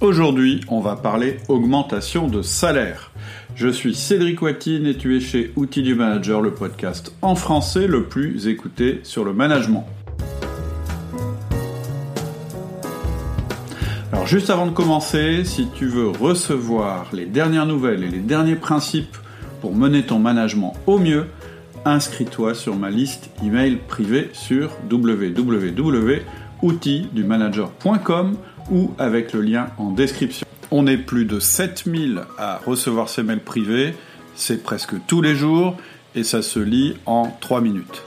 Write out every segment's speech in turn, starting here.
Aujourd'hui, on va parler augmentation de salaire. Je suis Cédric Watine et tu es chez Outils du Manager, le podcast en français le plus écouté sur le management. Alors juste avant de commencer, si tu veux recevoir les dernières nouvelles et les derniers principes pour mener ton management au mieux, inscris-toi sur ma liste email privée sur www.outildumanager.com ou avec le lien en description. On est plus de 7000 à recevoir ces mails privés, c'est presque tous les jours et ça se lit en 3 minutes.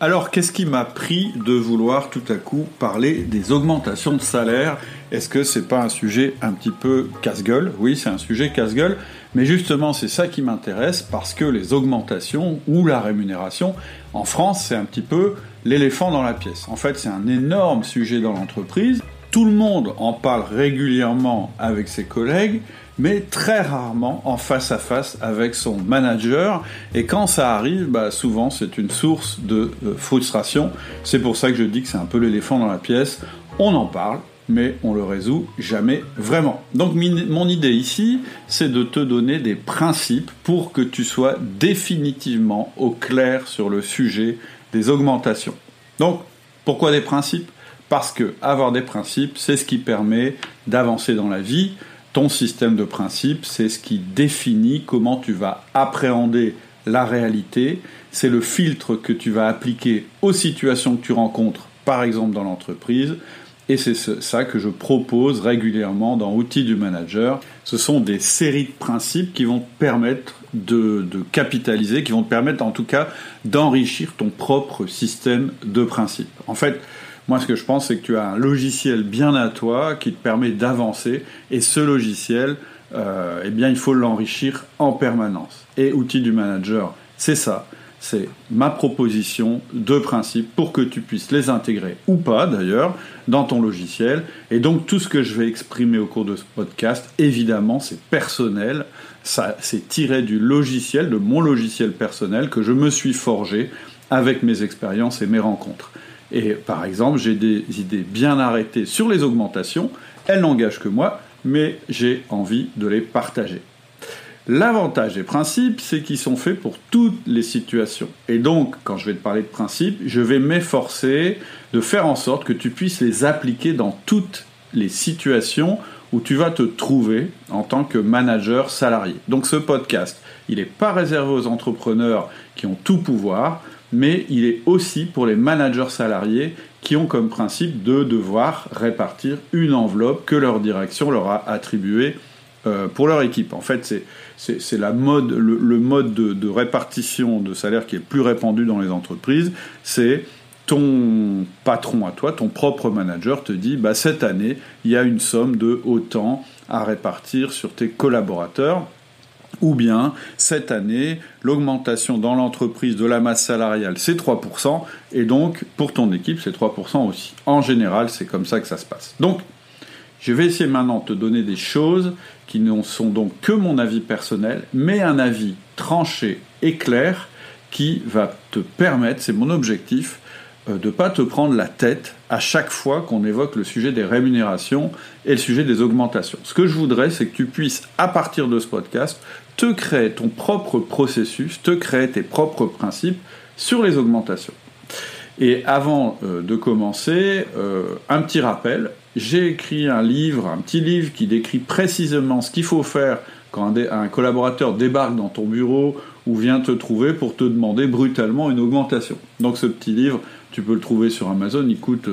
Alors, qu'est-ce qui m'a pris de vouloir tout à coup parler des augmentations de salaire? Est-ce que c'est pas un sujet un petit peu casse-gueule? Oui, c'est un sujet casse-gueule, mais justement, c'est ça qui m'intéresse parce que les augmentations ou la rémunération en France, c'est un petit peu l'éléphant dans la pièce. En fait, c'est un énorme sujet dans l'entreprise tout le monde en parle régulièrement avec ses collègues, mais très rarement en face à face avec son manager. Et quand ça arrive, bah, souvent c'est une source de euh, frustration. C'est pour ça que je dis que c'est un peu l'éléphant dans la pièce. On en parle, mais on le résout jamais vraiment. Donc mon idée ici, c'est de te donner des principes pour que tu sois définitivement au clair sur le sujet des augmentations. Donc, pourquoi des principes? Parce que avoir des principes, c'est ce qui permet d'avancer dans la vie. Ton système de principes, c'est ce qui définit comment tu vas appréhender la réalité. C'est le filtre que tu vas appliquer aux situations que tu rencontres, par exemple dans l'entreprise. Et c'est ça que je propose régulièrement dans Outils du Manager. Ce sont des séries de principes qui vont te permettre de, de capitaliser, qui vont te permettre en tout cas d'enrichir ton propre système de principes. En fait, moi, ce que je pense, c'est que tu as un logiciel bien à toi qui te permet d'avancer. Et ce logiciel, euh, eh bien, il faut l'enrichir en permanence. Et outil du manager, c'est ça. C'est ma proposition de principe pour que tu puisses les intégrer ou pas d'ailleurs dans ton logiciel. Et donc tout ce que je vais exprimer au cours de ce podcast, évidemment, c'est personnel. C'est tiré du logiciel, de mon logiciel personnel que je me suis forgé avec mes expériences et mes rencontres. Et par exemple, j'ai des idées bien arrêtées sur les augmentations. Elles n'engagent que moi, mais j'ai envie de les partager. L'avantage des principes, c'est qu'ils sont faits pour toutes les situations. Et donc, quand je vais te parler de principes, je vais m'efforcer de faire en sorte que tu puisses les appliquer dans toutes les situations où tu vas te trouver en tant que manager salarié. Donc ce podcast, il n'est pas réservé aux entrepreneurs qui ont tout pouvoir mais il est aussi pour les managers salariés qui ont comme principe de devoir répartir une enveloppe que leur direction leur a attribuée euh, pour leur équipe. En fait, c'est le, mode de, répartition de salaire qui est plus répandu dans les entreprises. C'est ton patron à toi, ton propre manager te dit bah, cette année, il y a une somme de autant à répartir sur tes collaborateurs ou bien cette année, l'augmentation dans l'entreprise de la masse salariale, c'est 3%, et donc pour ton équipe, c'est 3% aussi. En général, c'est comme ça que ça se passe. Donc, je vais essayer maintenant de te donner des choses qui ne sont donc que mon avis personnel, mais un avis tranché et clair qui va te permettre, c'est mon objectif, euh, de ne pas te prendre la tête à chaque fois qu'on évoque le sujet des rémunérations et le sujet des augmentations. Ce que je voudrais, c'est que tu puisses, à partir de ce podcast, te créer ton propre processus, te créer tes propres principes sur les augmentations. Et avant euh, de commencer, euh, un petit rappel, j'ai écrit un livre, un petit livre qui décrit précisément ce qu'il faut faire quand un, collaborateur débarque dans ton bureau ou vient te trouver pour te demander brutalement une augmentation. Donc ce petit livre, tu peux le trouver sur Amazon, il coûte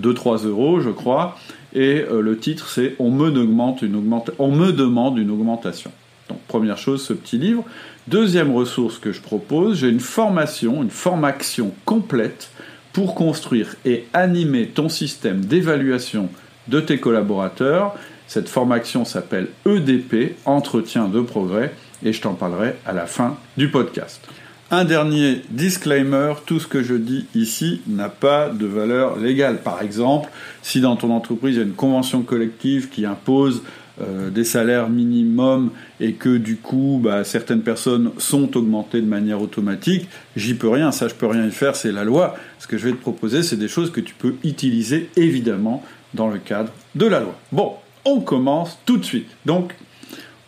2-3 euh, euros je crois, et le titre c'est on, me demande une on me demande une augmentation. Donc première chose, ce petit livre. Deuxième ressource que je propose, j'ai une formation, une formation complète pour construire et animer ton système d'évaluation de tes collaborateurs. Cette formation s'appelle EDP, Entretien de progrès, et je t'en parlerai à la fin du podcast. Un dernier disclaimer, tout ce que je dis ici n'a pas de valeur légale. Par exemple, si dans ton entreprise il y a une convention collective qui impose euh, des salaires minimums et que du coup bah, certaines personnes sont augmentées de manière automatique, j'y peux rien, ça je peux rien y faire, c'est la loi. Ce que je vais te proposer, c'est des choses que tu peux utiliser évidemment dans le cadre de la loi. Bon, On commence tout de suite. Donc,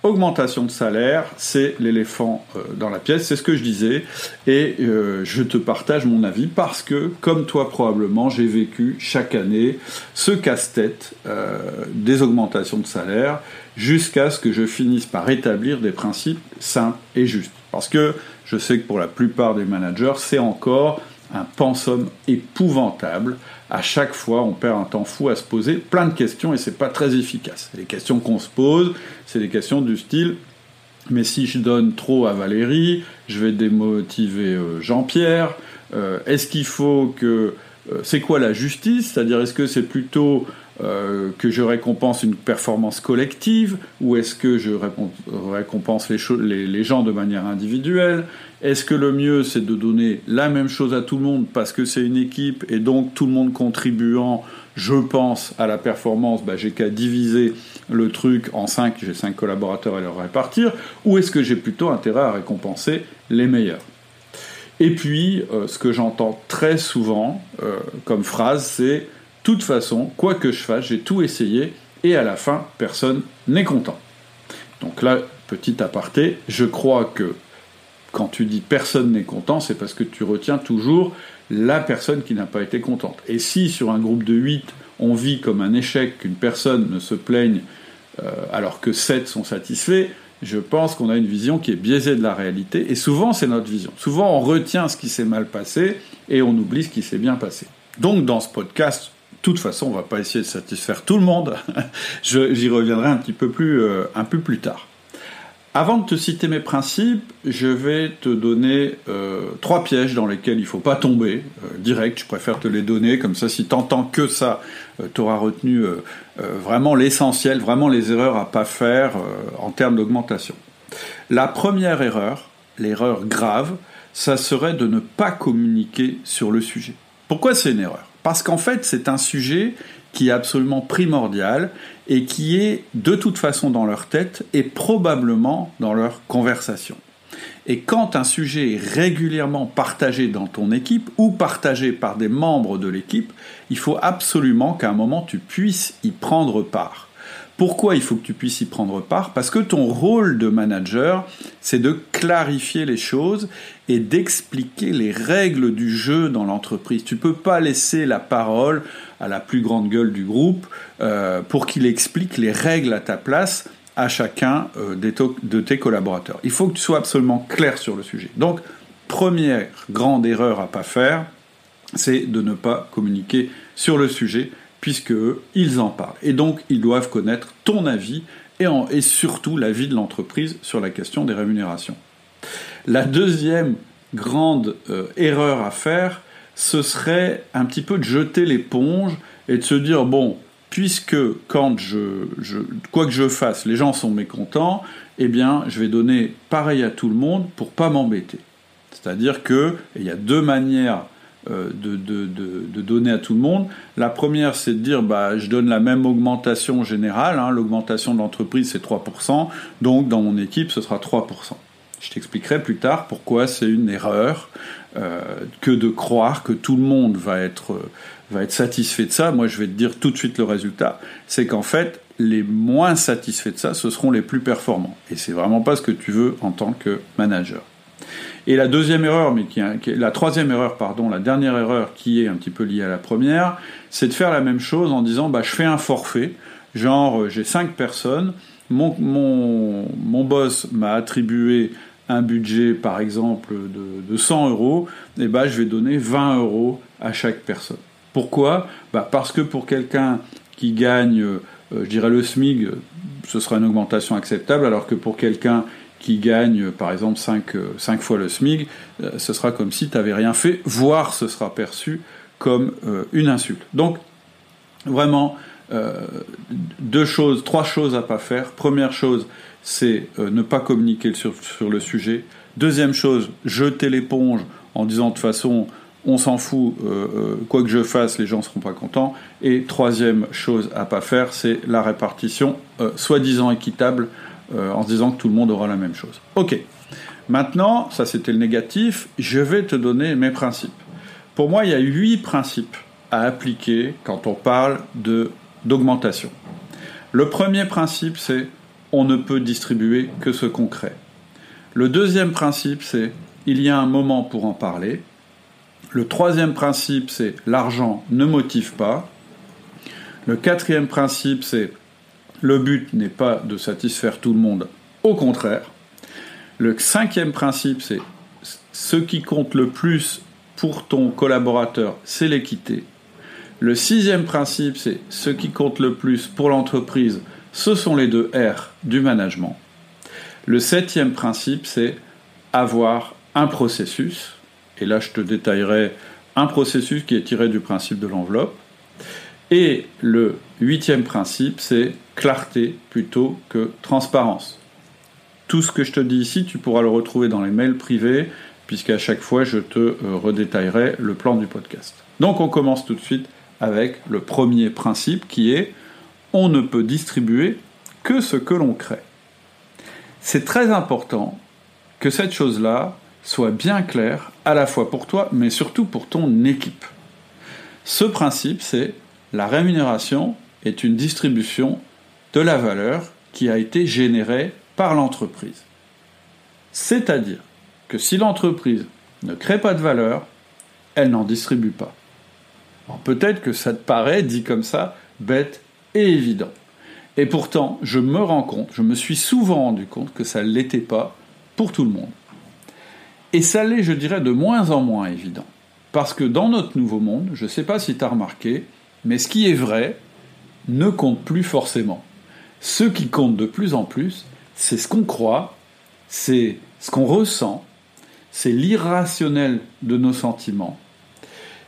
augmentation de salaire, c'est l'éléphant euh, dans la pièce, c'est ce que je disais, et euh, je te partage mon avis parce que, comme toi probablement, j'ai vécu chaque année ce casse-tête euh, des augmentations de salaire jusqu'à ce que je finisse par établir des principes simples et justes. Parce que je sais que pour la plupart des managers, c'est encore un pensum épouvantable. À chaque fois, on perd un temps fou à se poser plein de questions et c'est pas très efficace. Les questions qu'on se pose, c'est des questions du style mais si je donne trop à Valérie, je vais démotiver euh, Jean-Pierre. Euh, est-ce qu'il faut que euh, c'est quoi la justice? C'est-à-dire est-ce que c'est plutôt que je récompense une performance collective ou est-ce que je récompense les, les, gens de manière individuelle? Est-ce que le mieux, c'est de donner la même chose à tout le monde parce que c'est une équipe et donc tout le monde contribuant, je pense, à la performance, bah, j'ai qu'à diviser le truc en 5, j'ai 5 collaborateurs et leur répartir, ou est-ce que j'ai plutôt intérêt à récompenser les meilleurs? Et puis, euh, ce que j'entends très souvent euh, comme phrase, c'est toute façon, quoi que je fasse, j'ai tout essayé et à la fin, personne n'est content. Donc là, petit aparté, je crois que quand tu dis personne n'est content, c'est parce que tu retiens toujours la personne qui n'a pas été contente. Et si sur un groupe de 8, on vit comme un échec qu'une personne ne se plaigne euh, alors que 7 sont satisfaits, je pense qu'on a une vision qui est biaisée de la réalité. Et souvent, c'est notre vision. Souvent, on retient ce qui s'est mal passé et on oublie ce qui s'est bien passé. Donc, dans ce podcast, toute façon, on ne va pas essayer de satisfaire tout le monde. J'y reviendrai un petit peu plus, euh, peu plus tard. Avant de te citer mes principes, je vais te donner euh, trois pièges dans lesquels il ne faut pas tomber. Euh, direct, je préfère te les donner, comme ça si tu entends que ça, tu auras retenu vraiment l'essentiel, vraiment les erreurs à pas faire en termes d'augmentation. La première erreur, l'erreur grave, ça serait de ne pas communiquer sur le sujet. Pourquoi c'est une erreur? Parce qu'en fait, c'est un sujet qui est absolument primordial et qui est de toute façon dans leur tête et probablement dans leur conversation. Et quand un sujet est régulièrement partagé dans ton équipe ou partagé par des membres de l'équipe, il faut absolument qu'à un moment tu puisses y prendre part. Pourquoi il faut que tu puisses y prendre part? Parce que ton rôle de manager, c'est de clarifier les choses et d'expliquer les règles du jeu dans l'entreprise. Tu ne peux pas laisser la parole à la plus grande gueule du groupe euh, pour qu'il explique les règles à ta place à chacun euh, de tes collaborateurs. Il faut que tu sois absolument clair sur le sujet. Donc, première grande erreur à pas faire, c'est de ne pas communiquer sur le sujet puisque ils en parlent. Et donc, ils doivent connaître ton avis et, et surtout l'avis de l'entreprise sur la question des rémunérations. La deuxième grande euh, erreur à faire, ce serait un petit peu de jeter l'éponge et de se dire, bon, puisque quand je, je, quoi que je fasse, les gens sont mécontents, eh bien, je vais donner pareil à tout le monde pour pas m'embêter. C'est-à-dire que il y a deux manières euh, de, donner à tout le monde. La première, c'est de dire bah, je donne la même augmentation générale. Hein. L'augmentation de l'entreprise, c'est 3%. Donc, dans mon équipe, ce sera 3%. Je t'expliquerai plus tard pourquoi c'est une erreur euh, que de croire que tout le monde va être, euh, va être satisfait de ça. Moi, je vais te dire tout de suite le résultat. C'est qu'en fait, les moins satisfaits de ça, ce seront les plus performants. Et c'est vraiment pas ce que tu veux en tant que manager. Et la deuxième erreur, mais qui, la troisième erreur, pardon, la dernière erreur qui est un petit peu liée à la première, c'est de faire la même chose en disant bah, je fais un forfait, genre euh, j'ai cinq personnes, mon, boss m'a attribué un budget par exemple de, de 100 euros, et bah, je vais donner 20 euros à chaque personne. Pourquoi? Bah, Parce que pour quelqu'un qui gagne, euh, le SMIG, ce sera une augmentation acceptable, alors que pour quelqu'un qui gagne par exemple 5, euh, fois le SMIG, euh, ce sera comme si tu n'avais rien fait, voire ce sera perçu comme euh, une insulte. Donc vraiment, deux choses, trois choses à pas faire. Première chose, c'est ne pas communiquer sur, sur, le sujet. Deuxième chose, jeter l'éponge en disant de toute façon, on s'en fout, quoi que je fasse, les gens ne seront pas contents. Et troisième chose à pas faire, c'est la répartition soi-disant équitable euh, en se disant que tout le monde aura la même chose. Ok. Maintenant, ça c'était le négatif, je vais te donner mes principes. Pour moi, il y a huit principes à appliquer quand on parle d'augmentation. Le premier principe, c'est on ne peut distribuer que ce qu'on crée. Le deuxième principe, c'est il y a un moment pour en parler. Le troisième principe, c'est l'argent ne motive pas. Le quatrième principe, c'est le but n'est pas de satisfaire tout le monde, au contraire. Le cinquième principe, c'est ce qui compte le plus pour ton collaborateur, c'est l'équité. Le sixième principe, c'est ce qui compte le plus pour l'entreprise, ce sont les deux R du management. Le septième principe, c'est avoir un processus. Et là, je te détaillerai un processus qui est tiré du principe de l'enveloppe. Et le huitième principe, c'est clarté plutôt que transparence. Tout ce que je te dis ici, tu pourras le retrouver dans les mails privés, puisqu'à chaque fois, je te euh, redétaillerai le plan du podcast. Donc on commence tout de suite avec le premier principe qui est on ne peut distribuer que ce que l'on crée. C'est très important que cette chose-là soit bien claire à la fois pour toi, mais surtout pour ton équipe. Ce principe, c'est la rémunération est une distribution de la valeur qui a été générée par l'entreprise. C'est-à-dire que si l'entreprise ne crée pas de valeur, elle n'en distribue pas. Peut-être que ça te paraît, dit comme ça, bête et évident. Et pourtant, je me rends compte, je me suis souvent rendu compte que ça ne l'était pas pour tout le monde. Et ça l'est, je dirais, de moins en moins évident. Parce que dans notre nouveau monde, je ne sais pas si tu as remarqué, mais ce qui est vrai ne compte plus forcément. Ce qui compte de plus en plus, c'est ce qu'on croit, c'est ce qu'on ressent, c'est l'irrationnel de nos sentiments,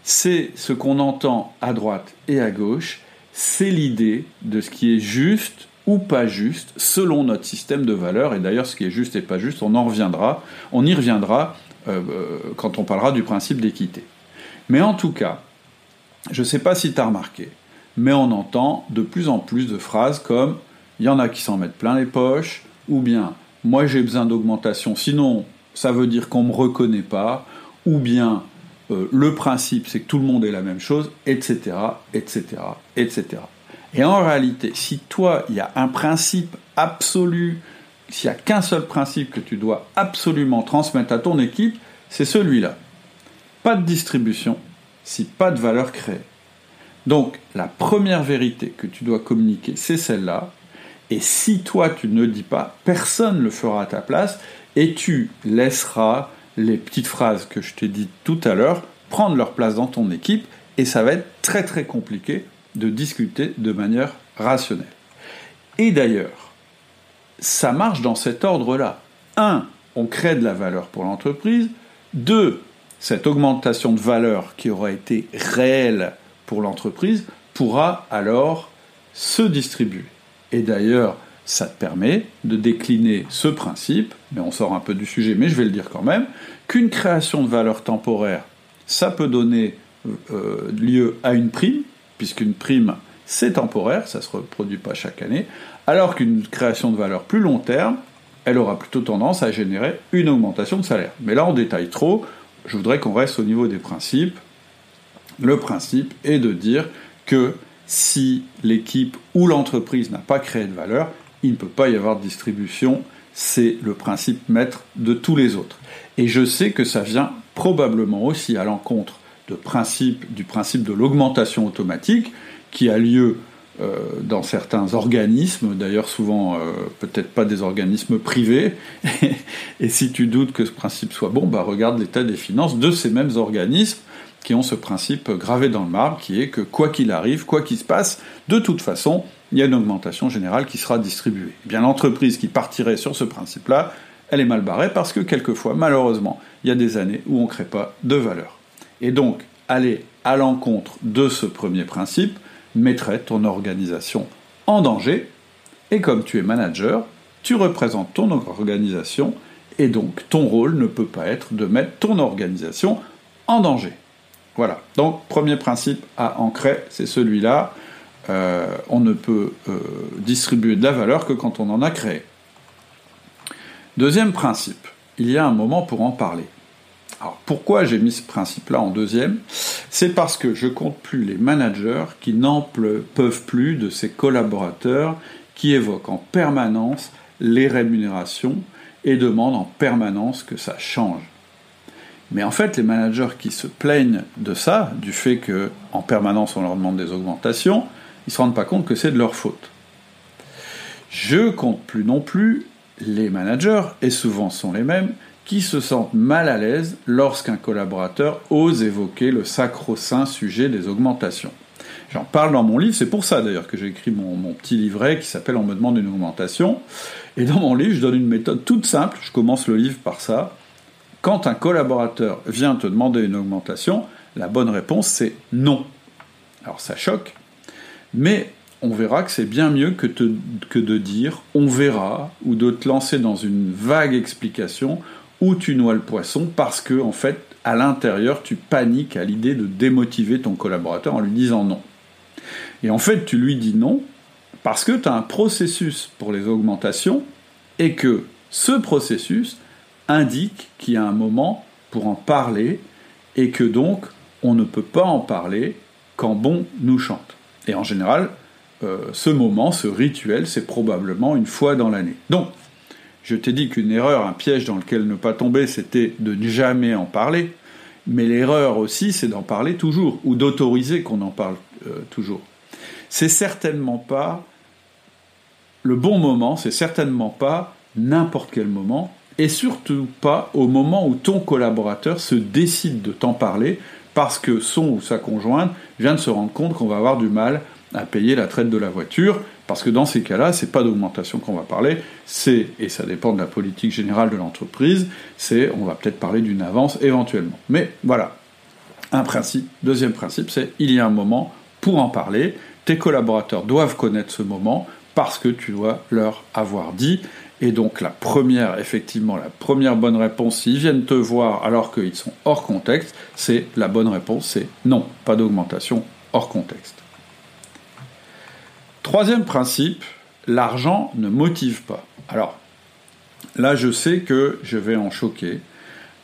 c'est ce qu'on entend à droite et à gauche, c'est l'idée de ce qui est juste ou pas juste selon notre système de valeurs. Et d'ailleurs, ce qui est juste et pas juste, on en reviendra, on y reviendra euh, euh, quand on parlera du principe d'équité. Mais en tout cas, je ne sais pas si tu as remarqué, mais on entend de plus en plus de phrases comme il y en a qui s'en mettent plein les poches, ou bien moi j'ai besoin d'augmentation, sinon ça veut dire qu'on ne me reconnaît pas, ou bien euh, le principe c'est que tout le monde est la même chose, etc., etc., etc. Et en réalité, si toi, il y a un principe absolu, s'il n'y a qu'un seul principe que tu dois absolument transmettre à ton équipe, c'est celui-là. Pas de distribution, si pas de valeur créée. Donc, la première vérité que tu dois communiquer, c'est celle-là. Et si toi, tu ne dis pas, personne ne le fera à ta place et tu laisseras les petites phrases que je t'ai dites tout à l'heure prendre leur place dans ton équipe et ça va être très très compliqué de discuter de manière rationnelle. Et d'ailleurs, ça marche dans cet ordre-là. 1. On crée de la valeur pour l'entreprise. 2. Cette augmentation de valeur qui aura été réelle pour l'entreprise pourra alors se distribuer. Et d'ailleurs, ça te permet de décliner ce principe, mais on sort un peu du sujet, mais je vais le dire quand même, qu'une création de valeur temporaire, ça peut donner euh, lieu à une prime, puisqu'une prime, c'est temporaire, ça ne se reproduit pas chaque année, alors qu'une création de valeur plus long terme, elle aura plutôt tendance à générer une augmentation de salaire. Mais là, on détaille trop, je voudrais qu'on reste au niveau des principes. Le principe est de dire que si l'équipe ou l'entreprise n'a pas créé de valeur, il ne peut pas y avoir de distribution. C'est le principe maître de tous les autres. Et je sais que ça vient probablement aussi à l'encontre du principe de l'augmentation automatique qui a lieu euh, dans certains organismes, d'ailleurs souvent euh, peut-être pas des organismes privés, et si tu doutes que ce principe soit bon, bah regarde l'état des finances de ces mêmes organismes qui ont ce principe gravé dans le marbre, qui est que quoi qu'il arrive, quoi qu'il se passe, de toute façon, il y a une augmentation générale qui sera distribuée. Eh bien l'entreprise qui partirait sur ce principe-là, elle est mal barrée parce que quelquefois, malheureusement, il y a des années où on ne crée pas de valeur. Et donc, aller à l'encontre de ce premier principe mettrait ton organisation en danger. Et comme tu es manager, tu représentes ton organisation et donc ton rôle ne peut pas être de mettre ton organisation en danger. Voilà, donc premier principe à ancrer, c'est celui-là. Euh, on ne peut euh, distribuer de la valeur que quand on en a créé. Deuxième principe, il y a un moment pour en parler. Alors pourquoi j'ai mis ce principe-là en deuxième? C'est parce que je compte plus les managers qui n'en peuvent plus de ces collaborateurs qui évoquent en permanence les rémunérations et demandent en permanence que ça change. Mais en fait, les managers qui se plaignent de ça, du fait que en permanence on leur demande des augmentations, ils ne se rendent pas compte que c'est de leur faute. Je compte plus non plus les managers, et souvent sont les mêmes, qui se sentent mal à l'aise lorsqu'un collaborateur ose évoquer le sacro-saint sujet des augmentations. J'en parle dans mon livre, c'est pour ça d'ailleurs que j'ai écrit mon, mon, petit livret qui s'appelle On me demande une augmentation. Et dans mon livre, je donne une méthode toute simple, je commence le livre par ça. Quand un collaborateur vient te demander une augmentation, la bonne réponse c'est non. Alors ça choque, mais on verra que c'est bien mieux que, de dire on verra ou de te lancer dans une vague explication où tu noies le poisson parce que en fait à l'intérieur tu paniques à l'idée de démotiver ton collaborateur en lui disant non. Et en fait tu lui dis non parce que tu as un processus pour les augmentations et que ce processus indique qu'il y a un moment pour en parler et que donc on ne peut pas en parler quand bon nous chante. Et en général, euh, ce moment, ce rituel, c'est probablement une fois dans l'année. Donc, je t'ai dit qu'une erreur, un piège dans lequel ne pas tomber, c'était de ne jamais en parler. Mais l'erreur aussi, c'est d'en parler toujours, ou d'autoriser qu'on en parle euh, toujours. C'est certainement pas le bon moment, c'est certainement pas n'importe quel moment, et surtout pas au moment où ton collaborateur se décide de t'en parler parce que son ou sa conjointe vient de se rendre compte qu'on va avoir du mal à payer la traite de la voiture, parce que dans ces cas-là, c'est pas d'augmentation qu'on va parler, c'est, et ça dépend de la politique générale de l'entreprise, c'est, on va peut-être parler d'une avance éventuellement. Mais voilà, un principe. Deuxième principe, c'est, il y a un moment pour en parler, tes collaborateurs doivent connaître ce moment, parce que tu dois leur avoir dit, et donc la première, effectivement, la première bonne réponse, s'ils viennent te voir alors qu'ils sont hors contexte, c'est la bonne réponse, c'est non, pas d'augmentation hors contexte. Troisième principe, l'argent ne motive pas. Alors, là je sais que je vais en choquer,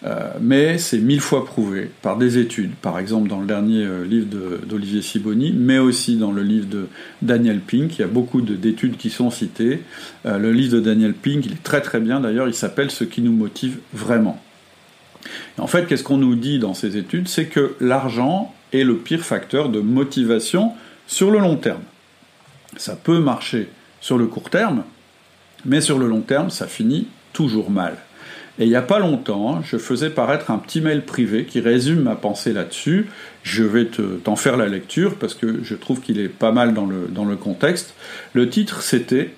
euh, mais c'est mille fois prouvé par des études, par exemple dans le dernier euh, livre d'Olivier Siboni, mais aussi dans le livre de Daniel Pink. Il y a beaucoup d'études qui sont citées. Euh, le livre de Daniel Pink, il est très très bien d'ailleurs, il s'appelle Ce qui nous motive vraiment. en fait, qu'est-ce qu'on nous dit dans ces études? C'est que l'argent est le pire facteur de motivation sur le long terme. Ça peut marcher sur le court terme, mais sur le long terme, ça finit toujours mal. Et il n'y a pas longtemps, je faisais paraître un petit mail privé qui résume ma pensée là-dessus. Je vais t'en faire la lecture parce que je trouve qu'il est pas mal dans le, dans le contexte. Le titre, c'était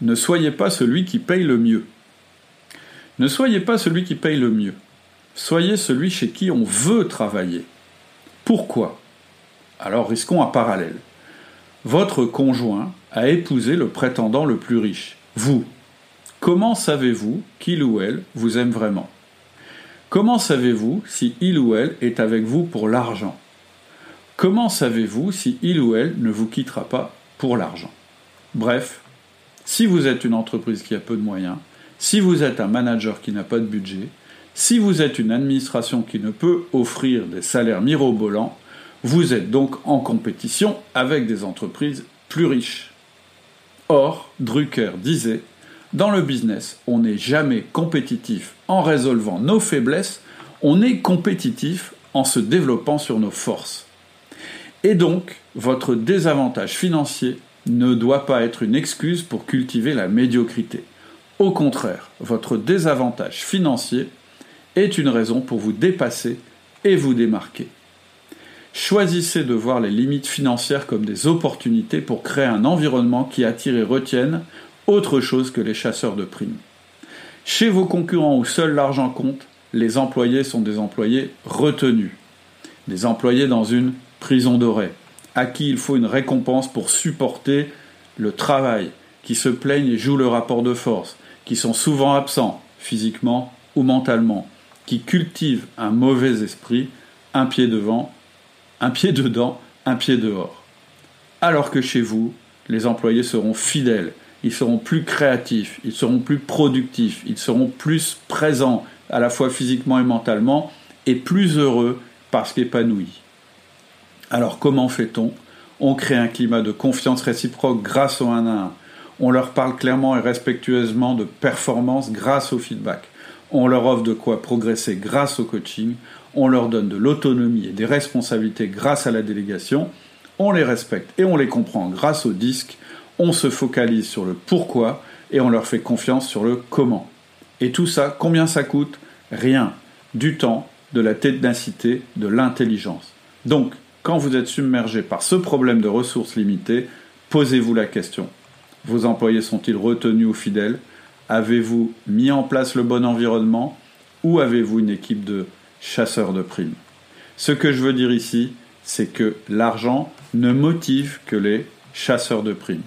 Ne soyez pas celui qui paye le mieux. Ne soyez pas celui qui paye le mieux. Soyez celui chez qui on veut travailler. Pourquoi? Alors risquons un parallèle. Votre conjoint a épousé le prétendant le plus riche, vous. Comment savez-vous qu'il ou elle vous aime vraiment? Comment savez-vous si il ou elle est avec vous pour l'argent? Comment savez-vous si il ou elle ne vous quittera pas pour l'argent? Bref, si vous êtes une entreprise qui a peu de moyens, si vous êtes un manager qui n'a pas de budget, si vous êtes une administration qui ne peut offrir des salaires mirobolants, vous êtes donc en compétition avec des entreprises plus riches. Or, Drucker disait dans le business, on n'est jamais compétitif en résolvant nos faiblesses, on est compétitif en se développant sur nos forces. Et donc, votre désavantage financier ne doit pas être une excuse pour cultiver la médiocrité. Au contraire, votre désavantage financier est une raison pour vous dépasser et vous démarquer. Choisissez de voir les limites financières comme des opportunités pour créer un environnement qui attire et retienne autre chose que les chasseurs de primes. Chez vos concurrents où seul l'argent compte, les employés sont des employés retenus, des employés dans une prison dorée, à qui il faut une récompense pour supporter le travail, qui se plaignent et jouent le rapport de force, qui sont souvent absents, physiquement ou mentalement, qui cultivent un mauvais esprit, un pied devant, un pied dedans, un pied dehors. Alors que chez vous, les employés seront fidèles, ils seront plus créatifs, ils seront plus productifs, ils seront plus présents à la fois physiquement et mentalement, est plus heureux parce qu'épanoui. Alors comment fait-on? On crée un climat de confiance réciproque grâce au 1 à 1. On leur parle clairement et respectueusement de performance grâce au feedback. On leur offre de quoi progresser grâce au coaching. On leur donne de l'autonomie et des responsabilités grâce à la délégation. On les respecte et on les comprend grâce au disque. On se focalise sur le pourquoi et on leur fait confiance sur le comment. Et tout ça, combien ça coûte? Rien. Du temps, de la ténacité, de l'intelligence. Donc, quand vous êtes submergé par ce problème de ressources limitées, posez-vous la question. Vos employés sont-ils retenus ou fidèles? Avez-vous mis en place le bon environnement? Ou avez-vous une équipe de chasseurs de primes? Ce que je veux dire ici, c'est que l'argent ne motive que les chasseurs de primes.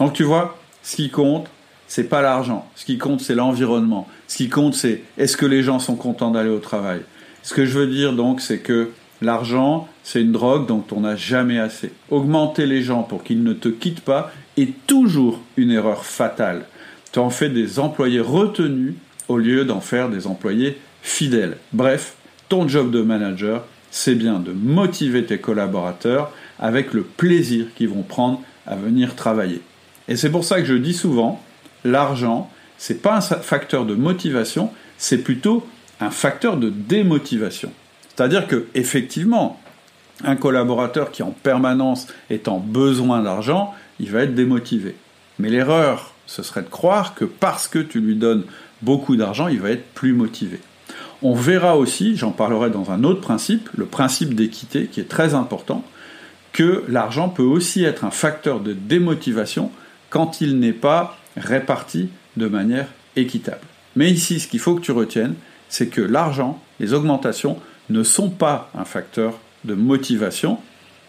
Donc tu vois, ce qui compte, c'est pas l'argent. Ce qui compte, c'est l'environnement. Ce qui compte, c'est est-ce que les gens sont contents d'aller au travail. Ce que je veux dire donc, c'est que l'argent, c'est une drogue dont on n'a jamais assez. Augmenter les gens pour qu'ils ne te quittent pas est toujours une erreur fatale. Tu en fais des employés retenus au lieu d'en faire des employés fidèles. Bref, ton job de manager, c'est bien de motiver tes collaborateurs avec le plaisir qu'ils vont prendre à venir travailler. Et c'est pour ça que je dis souvent, l'argent, c'est pas un facteur de motivation, c'est plutôt un facteur de démotivation. C'est-à-dire que effectivement, un collaborateur qui en permanence est en besoin d'argent, il va être démotivé. Mais l'erreur, ce serait de croire que parce que tu lui donnes beaucoup d'argent, il va être plus motivé. On verra aussi, j'en parlerai dans un autre principe, le principe d'équité qui est très important, que l'argent peut aussi être un facteur de démotivation quand il n'est pas réparti de manière équitable. Mais ici, ce qu'il faut que tu retiennes, c'est que l'argent, les augmentations, ne sont pas un facteur de motivation.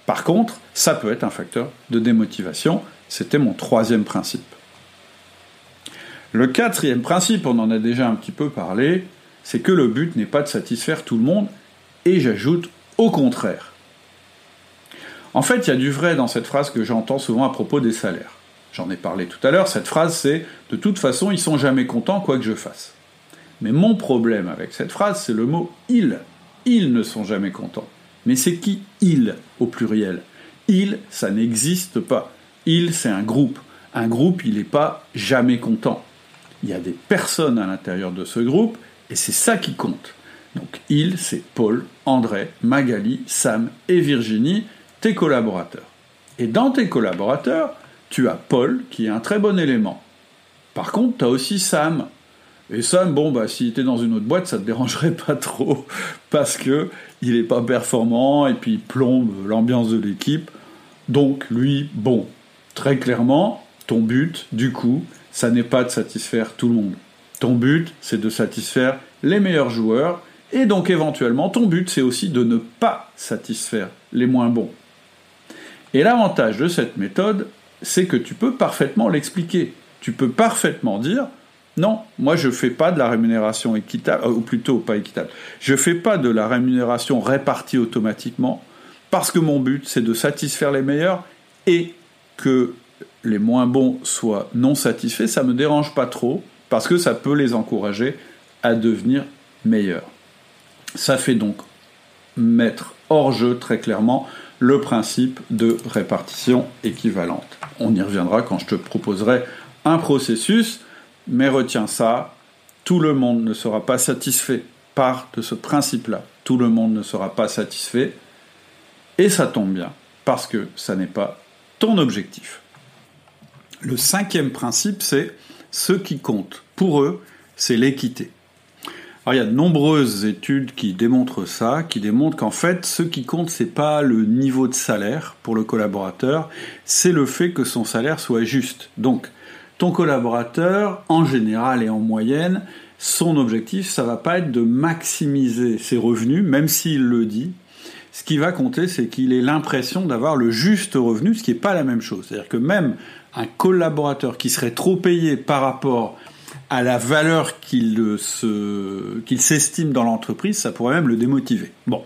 Par contre, ça peut être un facteur de démotivation. C'était mon troisième principe. Le quatrième principe, on en a déjà un petit peu parlé, c'est que le but n'est pas de satisfaire tout le monde, et j'ajoute au contraire. En fait, il y a du vrai dans cette phrase que j'entends souvent à propos des salaires. J'en ai parlé tout à l'heure, cette phrase c'est de toute façon ils sont jamais contents quoi que je fasse. Mais mon problème avec cette phrase c'est le mot ils. Ils ne sont jamais contents. Mais c'est qui ils au pluriel? Ils, ça n'existe pas. Ils, c'est un groupe. Un groupe, il n'est pas jamais content. Il y a des personnes à l'intérieur de ce groupe et c'est ça qui compte. Donc ils, c'est Paul, André, Magali, Sam et Virginie, tes collaborateurs. Et dans tes collaborateurs, tu as Paul, qui est un très bon élément. Par contre, tu as aussi Sam. Et Sam, bon, bah, s'il était dans une autre boîte, ça ne te dérangerait pas trop, parce que il n'est pas performant, et puis il plombe l'ambiance de l'équipe. Donc, lui, bon, très clairement, ton but, du coup, ça n'est pas de satisfaire tout le monde. Ton but, c'est de satisfaire les meilleurs joueurs, et donc éventuellement, ton but, c'est aussi de ne pas satisfaire les moins bons. Et l'avantage de cette méthode, c'est que tu peux parfaitement l'expliquer. Tu peux parfaitement dire non, moi je ne fais pas de la rémunération équitable, euh, ou plutôt pas équitable. Je ne fais pas de la rémunération répartie automatiquement parce que mon but c'est de satisfaire les meilleurs et que les moins bons soient non satisfaits, ça ne me dérange pas trop parce que ça peut les encourager à devenir meilleurs. Ça fait donc mettre hors jeu très clairement le principe de répartition équivalente. On y reviendra quand je te proposerai un processus, mais retiens ça, tout le monde ne sera pas satisfait par ce principe-là. Tout le monde ne sera pas satisfait, et ça tombe bien, parce que ça n'est pas ton objectif. Le cinquième principe, c'est ce qui compte. Pour eux, c'est l'équité. Alors, il y a de nombreuses études qui démontrent ça, qui démontrent qu'en fait, ce qui compte, c'est pas le niveau de salaire pour le collaborateur, c'est le fait que son salaire soit juste. Donc, ton collaborateur, en général et en moyenne, son objectif, ça va pas être de maximiser ses revenus, même s'il le dit. Ce qui va compter, c'est qu'il ait l'impression d'avoir le juste revenu, ce qui n'est pas la même chose. C'est-à-dire que même un collaborateur qui serait trop payé par rapport à la valeur qu'il s'estime dans l'entreprise, ça pourrait même le démotiver. Bon.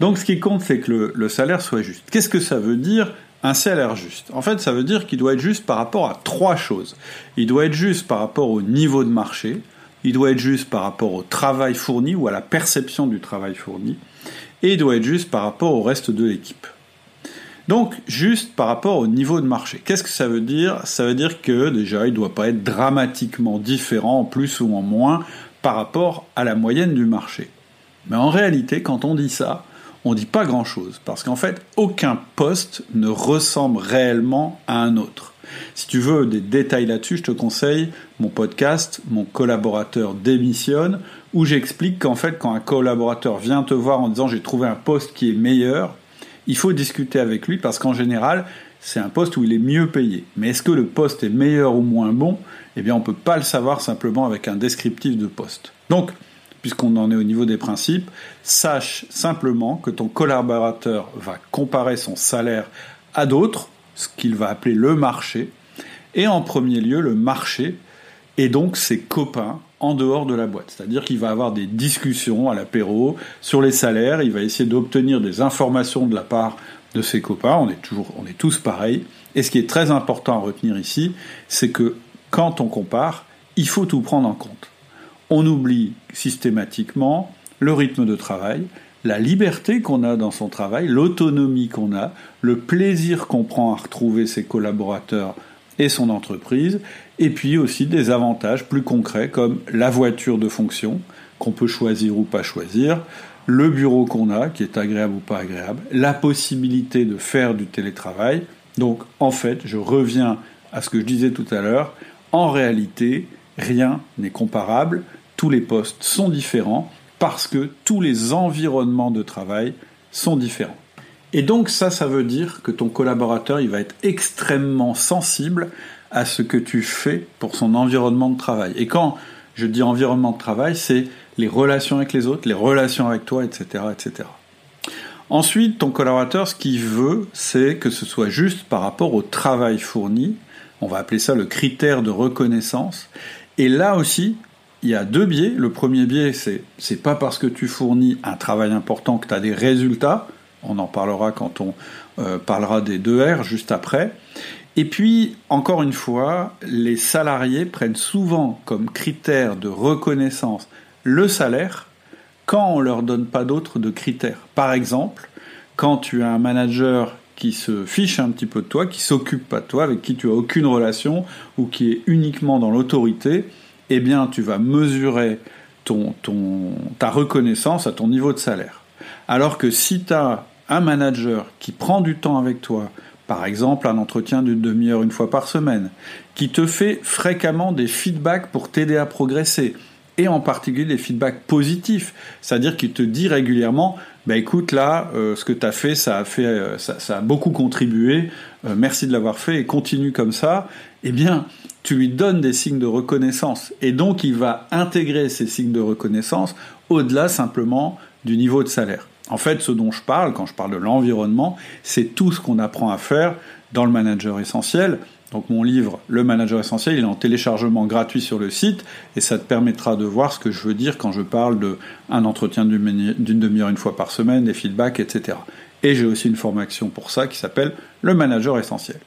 Donc ce qui compte, c'est que le, le salaire soit juste. Qu'est-ce que ça veut dire un salaire juste? En fait, ça veut dire qu'il doit être juste par rapport à trois choses. Il doit être juste par rapport au niveau de marché. il doit être juste par rapport au travail fourni ou à la perception du travail fourni, et il doit être juste par rapport au reste de l'équipe. Donc, juste par rapport au niveau de marché. Qu'est-ce que ça veut dire? Ça veut dire que déjà, il ne doit pas être dramatiquement différent en plus ou en moins par rapport à la moyenne du marché. Mais en réalité, quand on dit ça, on ne dit pas grand-chose, parce qu'en fait, aucun poste ne ressemble réellement à un autre. Si tu veux des détails là-dessus, je te conseille mon podcast, mon collaborateur démissionne, où j'explique qu'en fait, quand un collaborateur vient te voir en disant j'ai trouvé un poste qui est meilleur, il faut discuter avec lui parce qu'en général, c'est un poste où il est mieux payé. Mais est-ce que le poste est meilleur ou moins bon? Eh bien, on ne peut pas le savoir simplement avec un descriptif de poste. Donc, puisqu'on en est au niveau des principes, sache simplement que ton collaborateur va comparer son salaire à d'autres, ce qu'il va appeler le marché, et en premier lieu le marché, et donc ses copains en dehors de la boîte. C'est-à-dire qu'il va avoir des discussions à l'apéro sur les salaires, il va essayer d'obtenir des informations de la part de ses copains, on est toujours, on est tous pareils. Et ce qui est très important à retenir ici, c'est que quand on compare, il faut tout prendre en compte. On oublie systématiquement le rythme de travail, la liberté qu'on a dans son travail, l'autonomie qu'on a, le plaisir qu'on prend à retrouver ses collaborateurs et son entreprise, et puis aussi des avantages plus concrets comme la voiture de fonction qu'on peut choisir ou pas choisir, le bureau qu'on a qui est agréable ou pas agréable, la possibilité de faire du télétravail. Donc en fait, je reviens à ce que je disais tout à l'heure, en réalité, rien n'est comparable, tous les postes sont différents parce que tous les environnements de travail sont différents. Et donc ça, ça veut dire que ton collaborateur, il va être extrêmement sensible à ce que tu fais pour son environnement de travail. Et quand je dis environnement de travail, c'est les relations avec les autres, les relations avec toi, etc., etc. Ensuite, ton collaborateur, ce qu'il veut, c'est que ce soit juste par rapport au travail fourni. On va appeler ça le critère de reconnaissance. Et là aussi, il y a deux biais. Le premier biais, c'est c'est pas parce que tu fournis un travail important que tu as des résultats. On en parlera quand on euh, parlera des deux R juste après. Et puis, encore une fois, les salariés prennent souvent comme critère de reconnaissance le salaire quand on leur donne pas d'autres de critères. Par exemple, quand tu as un manager qui se fiche un petit peu de toi, qui s'occupe pas de toi, avec qui tu as aucune relation ou qui est uniquement dans l'autorité, eh bien, tu vas mesurer ta reconnaissance à ton niveau de salaire. Alors que si tu as un manager qui prend du temps avec toi, par exemple un entretien d'une demi-heure une fois par semaine, qui te fait fréquemment des feedbacks pour t'aider à progresser, et en particulier des feedbacks positifs, c'est-à-dire qu'il te dit régulièrement, bah écoute là, euh, ce que tu as fait, ça a fait, euh, beaucoup contribué, euh, merci de l'avoir fait et continue comme ça. Eh bien, tu lui donnes des signes de reconnaissance et donc il va intégrer ces signes de reconnaissance au-delà simplement du niveau de salaire. En fait, ce dont je parle, quand je parle de l'environnement, c'est tout ce qu'on apprend à faire dans le manager essentiel. Donc mon livre, Le manager essentiel, il est en téléchargement gratuit sur le site et ça te permettra de voir ce que je veux dire quand je parle d'un entretien d'une demi-heure une fois par semaine, des feedbacks, etc. Et j'ai aussi une formation pour ça qui s'appelle Le manager essentiel.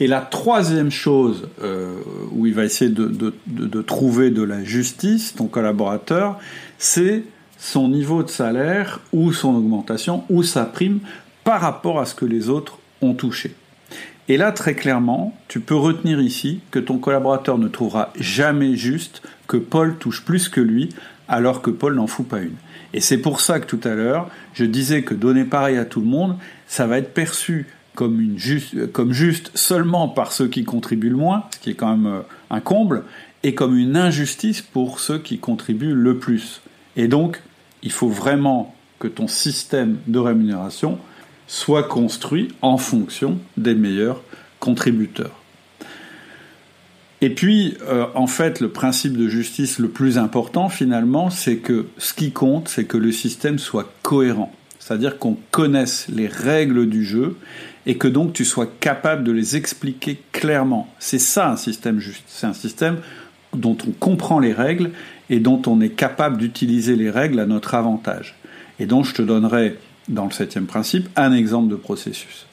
Et la troisième chose euh, où il va essayer de trouver de la justice, ton collaborateur, c'est son niveau de salaire ou son augmentation ou sa prime par rapport à ce que les autres ont touché. Et là, très clairement, tu peux retenir ici que ton collaborateur ne trouvera jamais juste que Paul touche plus que lui, alors que Paul n'en fout pas une. Et c'est pour ça que tout à l'heure, je disais que donner pareil à tout le monde, ça va être perçu comme, une juste, comme juste seulement par ceux qui contribuent le moins, ce qui est quand même euh, un comble, et comme une injustice pour ceux qui contribuent le plus. Et donc, il faut vraiment que ton système de rémunération soit construit en fonction des meilleurs contributeurs. Et puis, euh, en fait, le principe de justice le plus important, finalement, c'est que ce qui compte, c'est que le système soit cohérent. C'est-à-dire qu'on connaisse les règles du jeu et que donc tu sois capable de les expliquer clairement. C'est ça un système juste. C'est un système dont on comprend les règles et dont on est capable d'utiliser les règles à notre avantage. Et donc je te donnerai, dans le septième principe, un exemple de processus.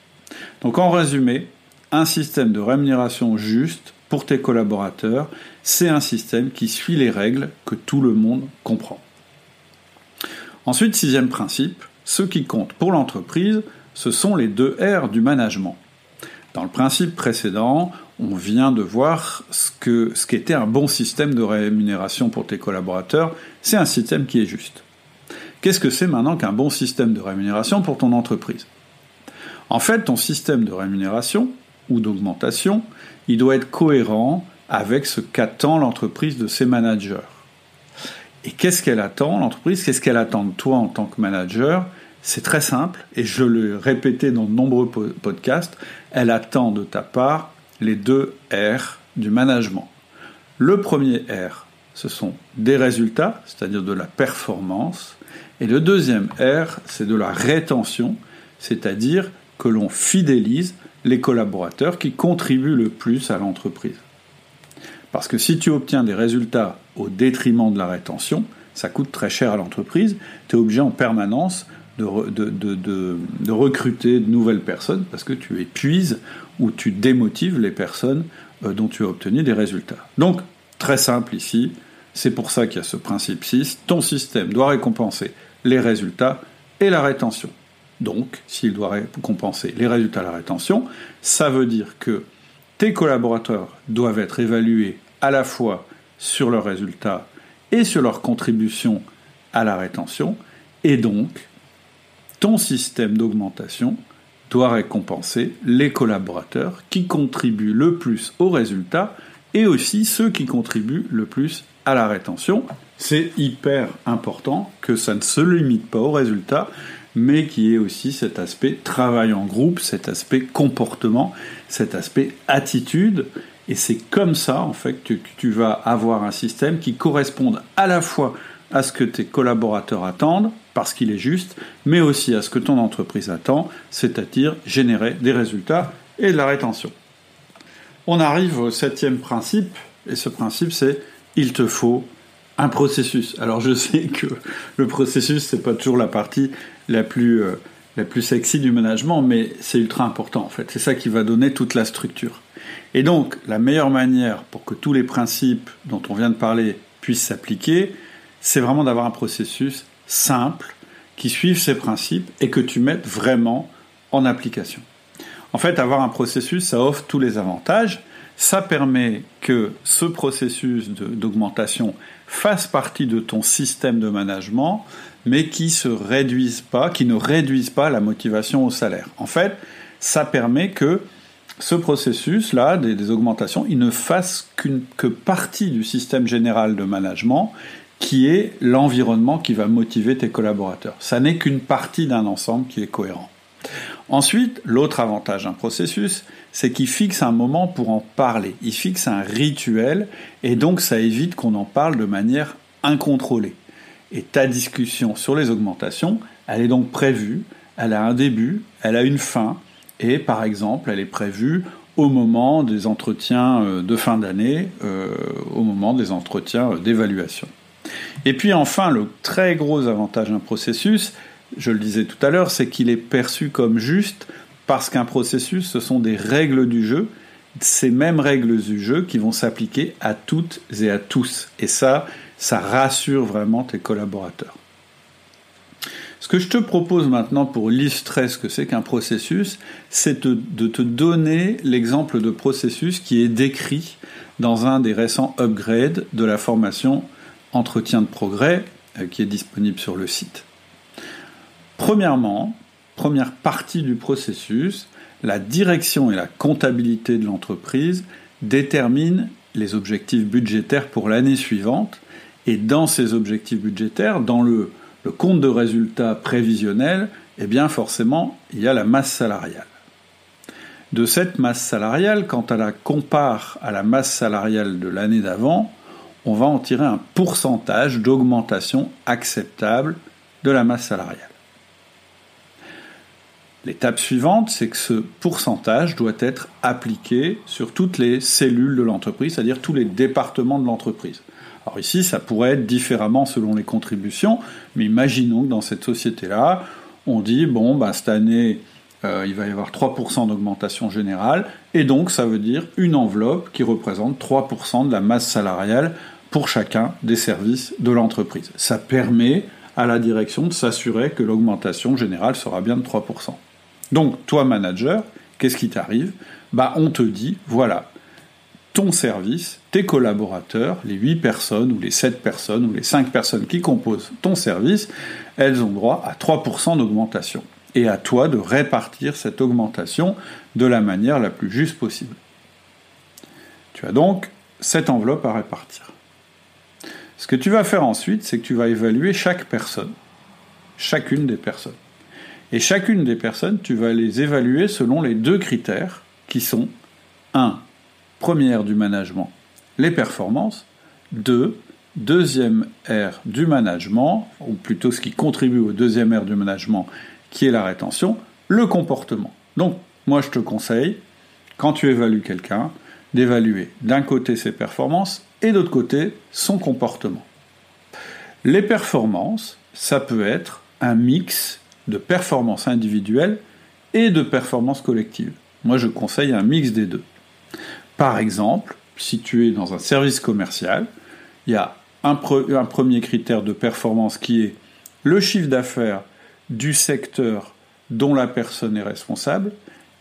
Donc en résumé, un système de rémunération juste pour tes collaborateurs, c'est un système qui suit les règles que tout le monde comprend. Ensuite, sixième principe, ce qui compte pour l'entreprise, ce sont les deux R du management. Dans le principe précédent, on vient de voir ce qu'était un bon système de rémunération pour tes collaborateurs, c'est un système qui est juste. Qu'est-ce que c'est maintenant qu'un bon système de rémunération pour ton entreprise? En fait, ton système de rémunération ou d'augmentation, il doit être cohérent avec ce qu'attend l'entreprise de ses managers. Et qu'est-ce qu'elle attend, l'entreprise? Qu'est-ce qu'elle attend de toi en tant que manager? C'est très simple, et je l'ai répété dans de nombreux podcasts, elle attend de ta part les deux R du management. Le premier R, ce sont des résultats, c'est-à-dire de la performance, et le deuxième R, c'est de la rétention, c'est-à-dire que l'on fidélise les collaborateurs qui contribuent le plus à l'entreprise. Parce que si tu obtiens des résultats au détriment de la rétention, ça coûte très cher à l'entreprise, tu es obligé en permanence de, recruter de nouvelles personnes parce que tu épuises ou tu démotives les personnes euh, dont tu as obtenu des résultats. Donc, très simple ici, c'est pour ça qu'il y a ce principe 6, ton système doit récompenser les résultats et la rétention. Donc, s'il doit récompenser les résultats et la rétention, ça veut dire que tes collaborateurs doivent être évalués à la fois sur leurs résultats et sur leur contribution à la rétention, et donc ton système d'augmentation doit récompenser les collaborateurs qui contribuent le plus aux résultats et aussi ceux qui contribuent le plus à la rétention. C'est hyper important que ça ne se limite pas aux résultats, mais qu'il y ait aussi cet aspect travail en groupe, cet aspect comportement, cet aspect attitude. Et c'est comme ça, en fait, que tu vas avoir un système qui corresponde à la fois à ce que tes collaborateurs attendent, parce qu'il est juste, mais aussi à ce que ton entreprise attend, c'est-à-dire générer des résultats et de la rétention. On arrive au septième principe, et ce principe c'est il te faut un processus. Alors je sais que le processus c'est pas toujours la partie la plus euh, la plus sexy du management, mais c'est ultra important en fait. C'est ça qui va donner toute la structure. Et donc la meilleure manière pour que tous les principes dont on vient de parler puissent s'appliquer, c'est vraiment d'avoir un processus simple qui suive ces principes et que tu mettes vraiment en application. En fait, avoir un processus, ça offre tous les avantages. Ça permet que ce processus d'augmentation fasse partie de ton système de management, mais qui se réduise pas, qui ne réduise pas la motivation au salaire. En fait, ça permet que ce processus-là, des, augmentations, il ne fasse que partie du système général de management qui est l'environnement qui va motiver tes collaborateurs. Ça n'est qu'une partie d'un ensemble qui est cohérent. Ensuite, l'autre avantage d'un processus, c'est qu'il fixe un moment pour en parler. Il fixe un rituel et donc ça évite qu'on en parle de manière incontrôlée. Et ta discussion sur les augmentations, elle est donc prévue, elle a un début, elle a une fin et par exemple, elle est prévue au moment des entretiens euh, de fin d'année, euh, au moment des entretiens d'évaluation. Et puis enfin, le très gros avantage d'un processus, je le disais tout à l'heure, c'est qu'il est perçu comme juste parce qu'un processus, ce sont des règles du jeu, ces mêmes règles du jeu qui vont s'appliquer à toutes et à tous. Et ça, ça rassure vraiment tes collaborateurs. Ce que je te propose maintenant pour illustrer ce que c'est qu'un processus, c'est de te donner l'exemple de processus qui est décrit dans un des récents upgrades de la formation entretien de progrès euh, qui est disponible sur le site. Premièrement, première partie du processus, la direction et la comptabilité de l'entreprise déterminent les objectifs budgétaires pour l'année suivante et dans ces objectifs budgétaires, dans le, compte de résultats prévisionnel, eh bien forcément, il y a la masse salariale. De cette masse salariale, quand on la compare à la masse salariale de l'année d'avant, on va en tirer un pourcentage d'augmentation acceptable de la masse salariale. L'étape suivante, c'est que ce pourcentage doit être appliqué sur toutes les cellules de l'entreprise, c'est-à-dire tous les départements de l'entreprise. Alors ici, ça pourrait être différemment selon les contributions, mais imaginons que dans cette société-là, on dit, bon, bah, cette année, euh, il va y avoir 3% d'augmentation générale, et donc ça veut dire une enveloppe qui représente 3% de la masse salariale pour chacun des services de l'entreprise. Ça permet à la direction de s'assurer que l'augmentation générale sera bien de 3%. Donc, toi, manager, qu'est-ce qui t'arrive? Bah, On te dit, voilà, ton service, tes collaborateurs, les 8 personnes ou les 7 personnes ou les 5 personnes qui composent ton service, elles ont droit à 3% d'augmentation. Et à toi de répartir cette augmentation de la manière la plus juste possible. Tu as donc cette enveloppe à répartir. Ce que tu vas faire ensuite, c'est que tu vas évaluer chaque personne, chacune des personnes. Et chacune des personnes, tu vas les évaluer selon les deux critères qui sont 1 première du management, les performances. Deux, deuxième R du management, ou plutôt ce qui contribue au deuxième R du management, qui est la rétention, le comportement. Donc, moi, je te conseille, quand tu évalues quelqu'un, d'évaluer d'un côté ses performances et d'autre côté son comportement. Les performances, ça peut être un mix de performances individuelles et de performances collectives. Moi, je conseille un mix des deux. Par exemple, si tu es dans un service commercial, il y a un, premier critère de performance qui est le chiffre d'affaires du secteur dont la personne est responsable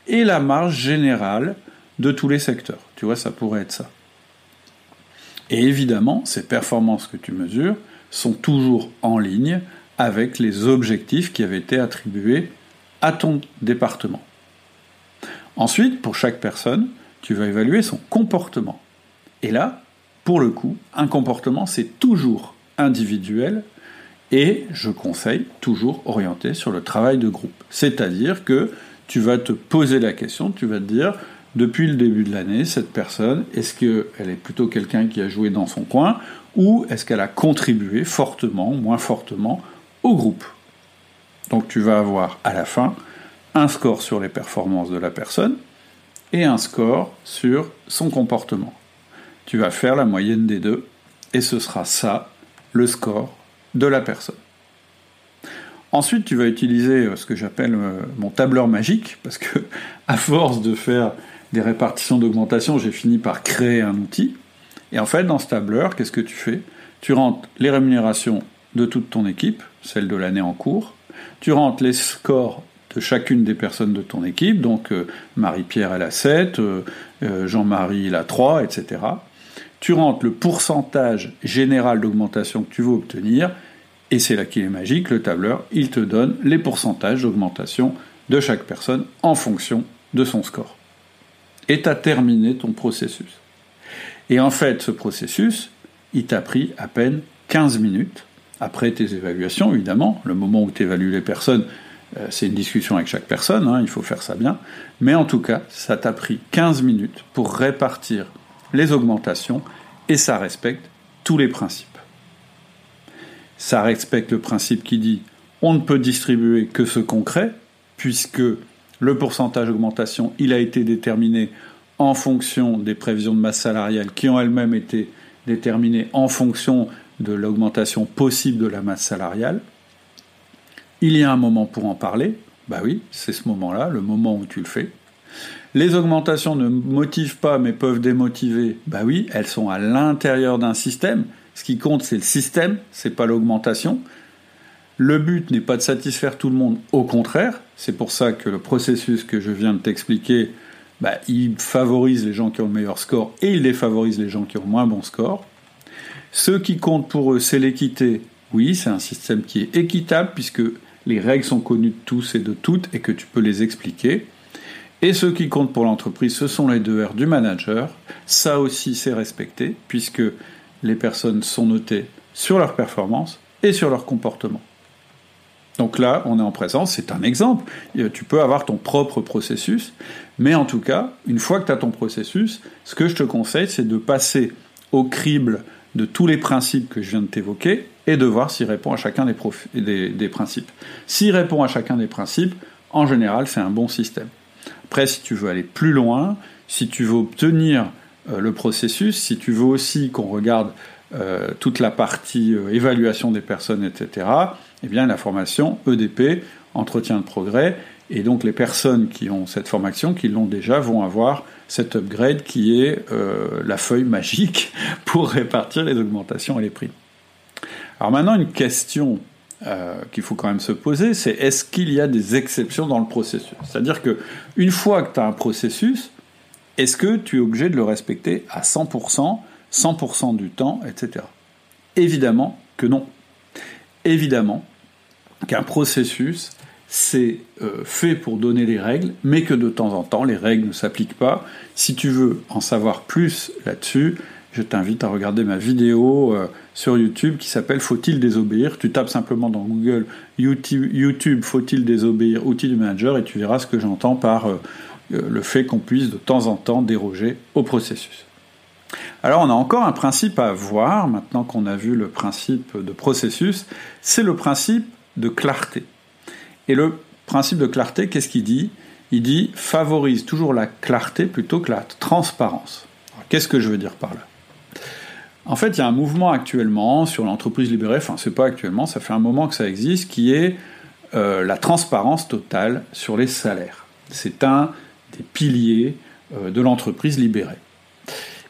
et la marge générale de tous les secteurs. Tu vois, ça pourrait être ça. Et évidemment, ces performances que tu mesures sont toujours en ligne avec les objectifs qui avaient été attribués à ton département. Ensuite, pour chaque personne, tu vas évaluer son comportement. Et là, pour le coup, un comportement, c'est toujours individuel et je conseille toujours orienté sur le travail de groupe. C'est-à-dire que tu vas te poser la question, tu vas te dire, depuis le début de l'année, cette personne, est-ce qu'elle est plutôt quelqu'un qui a joué dans son coin ou est-ce qu'elle a contribué fortement, moins fortement, au groupe? Donc tu vas avoir à la fin un score sur les performances de la personne, et un score sur son comportement. Tu vas faire la moyenne des deux et ce sera ça le score de la personne. Ensuite, tu vas utiliser euh, ce que j'appelle euh, mon tableur magique parce que à force de faire des répartitions d'augmentation, j'ai fini par créer un outil. Et en fait, dans ce tableur, qu'est-ce que tu fais? Tu rentres les rémunérations de toute ton équipe, celle de l'année en cours. Tu rentres les scores de chacune des personnes de ton équipe. Donc euh, Marie-Pierre, elle a 7, euh, euh, Jean-Marie, il a 3, etc. Tu rentres le pourcentage général d'augmentation que tu veux obtenir, et c'est là qu'il est magique, le tableur, il te donne les pourcentages d'augmentation de chaque personne en fonction de son score. Et tu as terminé ton processus. Et en fait, ce processus, il t'a pris à peine 15 minutes, après tes évaluations, évidemment, le moment où tu évalues les personnes, euh, c'est une discussion avec chaque personne, hein, il faut faire ça bien. Mais en tout cas, ça t'a pris 15 minutes pour répartir les augmentations et ça respecte tous les principes. Ça respecte le principe qui dit on ne peut distribuer que ce concret, puisque le pourcentage d'augmentation, il a été déterminé en fonction des prévisions de masse salariale qui ont elles-mêmes été déterminées en fonction de l'augmentation possible de la masse salariale. Il y a un moment pour en parler. Bah oui, c'est ce moment-là, le moment où tu le fais. Les augmentations ne motivent pas mais peuvent démotiver. Bah oui, elles sont à l'intérieur d'un système. Ce qui compte, c'est le système, c'est pas l'augmentation. Le but n'est pas de satisfaire tout le monde, au contraire. C'est pour ça que le processus que je viens de t'expliquer, bah, il favorise les gens qui ont le meilleur score et il défavorise les gens qui ont moins bon score. Ce qui compte pour eux, c'est l'équité. Oui, c'est un système qui est équitable puisque les règles sont connues de tous et de toutes et que tu peux les expliquer. Et ce qui compte pour l'entreprise, ce sont les deux R du manager. Ça aussi, c'est respecté, puisque les personnes sont notées sur leur performance et sur leur comportement. Donc là, on est en présence, c'est un exemple. Tu peux avoir ton propre processus, mais en tout cas, une fois que tu as ton processus, ce que je te conseille, c'est de passer au crible de tous les principes que je viens de t'évoquer et de voir s'il répond à chacun des, des, principes. S'il répond à chacun des principes, en général, c'est un bon système. Après, si tu veux aller plus loin, si tu veux obtenir euh, le processus, si tu veux aussi qu'on regarde euh, toute la partie euh, évaluation des personnes, etc., eh bien, la formation EDP, entretien de progrès, Et donc les personnes qui ont cette formation, qui l'ont déjà, vont avoir cet upgrade qui est la feuille magique pour répartir les augmentations et les prix. Alors maintenant, une question euh, qu'il faut quand même se poser, c'est est-ce qu'il y a des exceptions dans le processus? C'est-à-dire que une fois que tu as un processus, est-ce que tu es obligé de le respecter à 100%, 100% du temps, etc. Évidemment que non. Évidemment qu'un processus, c'est euh, fait pour donner les règles, mais que de temps en temps, les règles ne s'appliquent pas. Si tu veux en savoir plus là-dessus, je t'invite à regarder ma vidéo euh, sur YouTube qui s'appelle Faut-il désobéir? Tu tapes simplement dans Google YouTube, Faut-il désobéir? Outil du manager et tu verras ce que j'entends par euh, le fait qu'on puisse de temps en temps déroger au processus. Alors on a encore un principe à voir maintenant qu'on a vu le principe de processus, c'est le principe de clarté. Et le principe de clarté, qu'est-ce qu'il dit? Il dit favorise toujours la clarté plutôt que la transparence. Qu'est-ce que je veux dire par là? En fait, il y a un mouvement actuellement sur l'entreprise libérée, enfin c'est pas actuellement, ça fait un moment que ça existe, qui est euh, la transparence totale sur les salaires. C'est un des piliers euh, de l'entreprise libérée.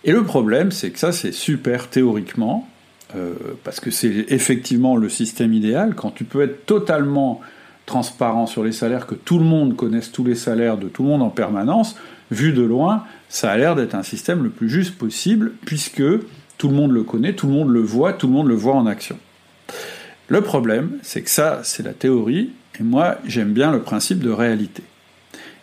Et le problème, c'est que ça, c'est super théoriquement, euh, parce que c'est effectivement le système idéal, quand tu peux être totalement transparent sur les salaires, que tout le monde connaisse tous les salaires de tout le monde en permanence, vu de loin, ça a l'air d'être un système le plus juste possible, puisque tout le monde le connaît, tout le monde le voit, tout le monde le voit en action. Le problème, c'est que ça, c'est la théorie, et moi, j'aime bien le principe de réalité.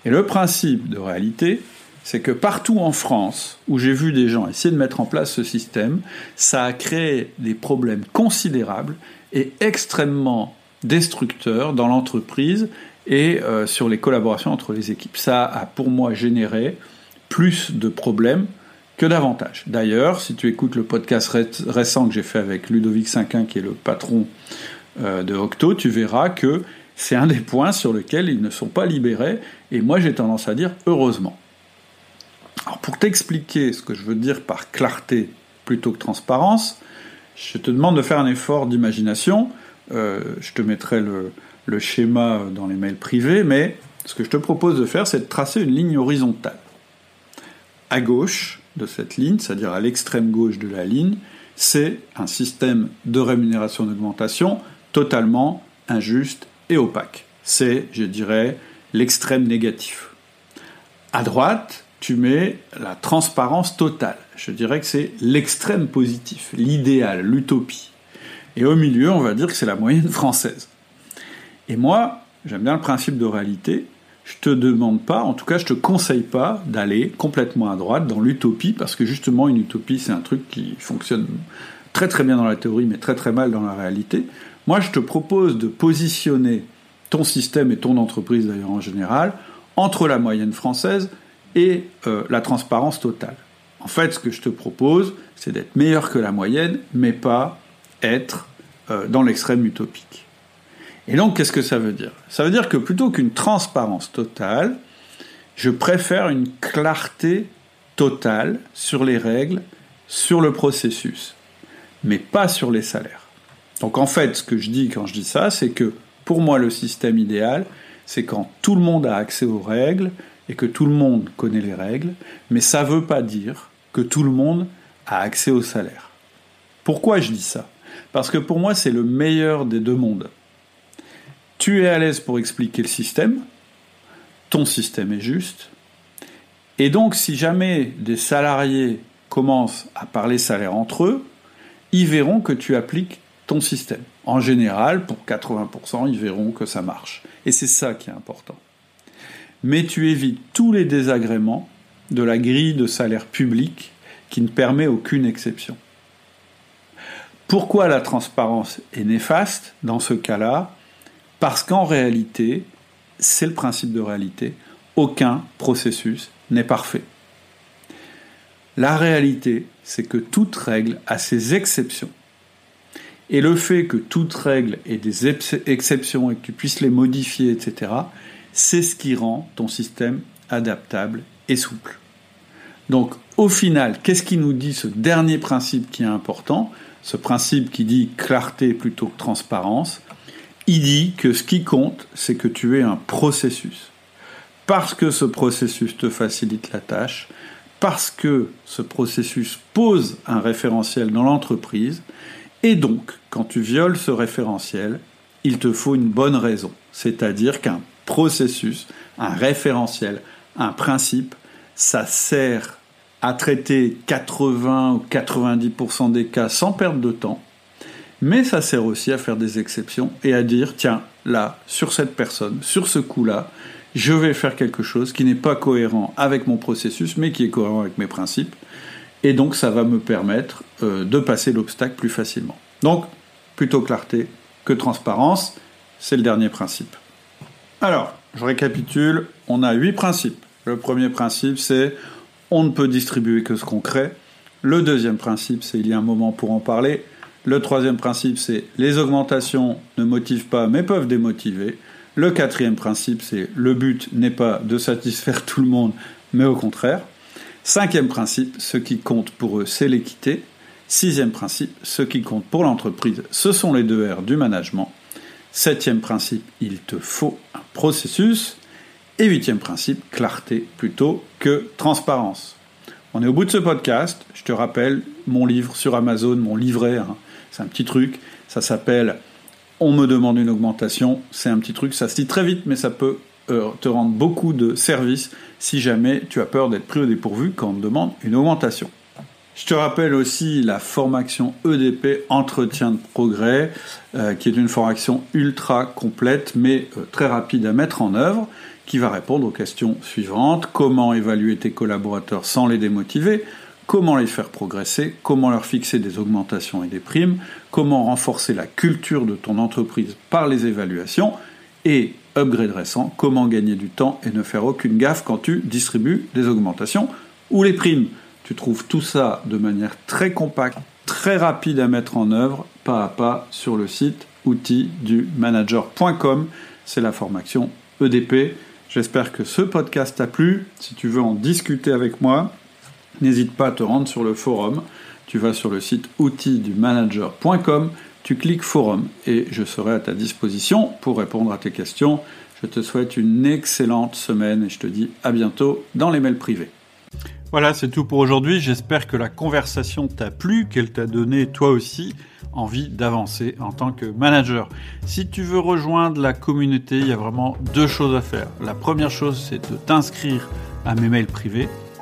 Et le principe de réalité, c'est que partout en France, où j'ai vu des gens essayer de mettre en place ce système, ça a créé des problèmes considérables et extrêmement destructeur dans l'entreprise et euh, sur les collaborations entre les équipes. Ça a pour moi généré plus de problèmes que d'avantages. D'ailleurs, si tu écoutes le podcast récent que j'ai fait avec Ludovic Cinquin, qui est le patron euh, de Octo, tu verras que c'est un des points sur lesquels ils ne sont pas libérés, et moi j'ai tendance à dire heureusement. Alors pour t'expliquer ce que je veux dire par clarté plutôt que transparence, je te demande de faire un effort d'imagination. Euh, je te mettrai le, schéma dans les mails privés, mais ce que je te propose de faire, c'est de tracer une ligne horizontale. À gauche de cette ligne, c'est-à-dire à, l'extrême gauche de la ligne, c'est un système de rémunération d'augmentation totalement injuste et opaque. C'est, je dirais, l'extrême négatif. À droite, tu mets la transparence totale. Je dirais que c'est l'extrême positif, l'idéal, l'utopie. Et au milieu, on va dire que c'est la moyenne française. Et moi, j'aime bien le principe de réalité. Je te demande pas, en tout cas, je te conseille pas d'aller complètement à droite dans l'utopie, parce que justement, une utopie, c'est un truc qui fonctionne très très bien dans la théorie, mais très très mal dans la réalité. Moi, je te propose de positionner ton système et ton entreprise d'ailleurs en général entre la moyenne française et euh, la transparence totale. En fait, ce que je te propose, c'est d'être meilleur que la moyenne, mais pas être euh, dans l'extrême utopique. Et donc, qu'est-ce que ça veut dire? Ça veut dire que plutôt qu'une transparence totale, je préfère une clarté totale sur les règles, sur le processus, mais pas sur les salaires. Donc en fait, ce que je dis quand je dis ça, c'est que pour moi, le système idéal, c'est quand tout le monde a accès aux règles et que tout le monde connaît les règles, mais ça ne veut pas dire que tout le monde a accès au salaire. Pourquoi je dis ça? Parce que pour moi, c'est le meilleur des deux mondes. Tu es à l'aise pour expliquer le système, ton système est juste, et donc si jamais des salariés commencent à parler salaire entre eux, ils verront que tu appliques ton système. En général, pour 80%, ils verront que ça marche. Et c'est ça qui est important. Mais tu évites tous les désagréments de la grille de salaire public qui ne permet aucune exception. Pourquoi la transparence est néfaste dans ce cas-là? Parce qu'en réalité, c'est le principe de réalité, aucun processus n'est parfait. La réalité, c'est que toute règle a ses exceptions. Et le fait que toute règle ait des exceptions et que tu puisses les modifier, etc., c'est ce qui rend ton système adaptable et souple. Donc, au final, qu'est-ce qui nous dit ce dernier principe qui est important? Ce principe qui dit clarté plutôt que transparence, Il dit que ce qui compte, c'est que tu aies un processus. Parce que ce processus te facilite la tâche, parce que ce processus pose un référentiel dans l'entreprise, et donc, quand tu violes ce référentiel, il te faut une bonne raison. C'est-à-dire qu'un processus, un référentiel, un principe, ça sert à traiter 80 ou 90% des cas sans perdre de temps, mais ça sert aussi à faire des exceptions et à dire, tiens, là, sur cette personne, sur ce coup-là, je vais faire quelque chose qui n'est pas cohérent avec mon processus, mais qui est cohérent avec mes principes, et donc ça va me permettre euh, de passer l'obstacle plus facilement. Donc, plutôt clarté que transparence, c'est le dernier principe. Alors, je récapitule, on a huit principes. Le premier principe, c'est on ne peut distribuer que ce qu'on crée. Le deuxième principe, c'est il y a un moment pour en parler. Le troisième principe, c'est les augmentations ne motivent pas mais peuvent démotiver. Le quatrième principe, c'est le but n'est pas de satisfaire tout le monde, mais au contraire. Cinquième principe, ce qui compte pour eux, c'est l'équité. Sixième principe, ce qui compte pour l'entreprise, ce sont les deux R du management. Septième principe, il te faut un processus. Et huitième principe, clarté plutôt que transparence. On est au bout de ce podcast. Je te rappelle mon livre sur Amazon, mon livret. Hein. C'est un petit truc. Ça s'appelle On me demande une augmentation. C'est un petit truc. Ça se lit très vite, mais ça peut euh, te rendre beaucoup de services si jamais tu as peur d'être pris au dépourvu quand on te demande une augmentation. Je te rappelle aussi la formation EDP Entretien de progrès, euh, qui est une formation ultra complète mais euh, très rapide à mettre en œuvre, qui va répondre aux questions suivantes. Comment évaluer tes collaborateurs sans les démotiver? Comment les faire progresser Comment leur fixer des augmentations et des primes Comment renforcer la culture de ton entreprise par les évaluations Et upgrade récent, comment gagner du temps et ne faire aucune gaffe quand tu distribues des augmentations ou les primes. Tu trouves tout ça de manière très compacte, très rapide à mettre en œuvre, pas à pas, sur le site outils du manager.com. C'est la formation EDP. J'espère que ce podcast t'a plu. Si tu veux en discuter avec moi, n'hésite pas à te rendre sur le forum. Tu vas sur le site outils du manager.com tu cliques forum et je serai à ta disposition pour répondre à tes questions. Je te souhaite une excellente semaine et je te dis à bientôt dans les mails privés. Voilà, c'est tout pour aujourd'hui. J'espère que la conversation t'a plu, qu'elle t'a donné toi aussi envie d'avancer en tant que manager. Si tu veux rejoindre la communauté, il y a vraiment deux choses à faire. La première chose, c'est de t'inscrire à mes mails privés.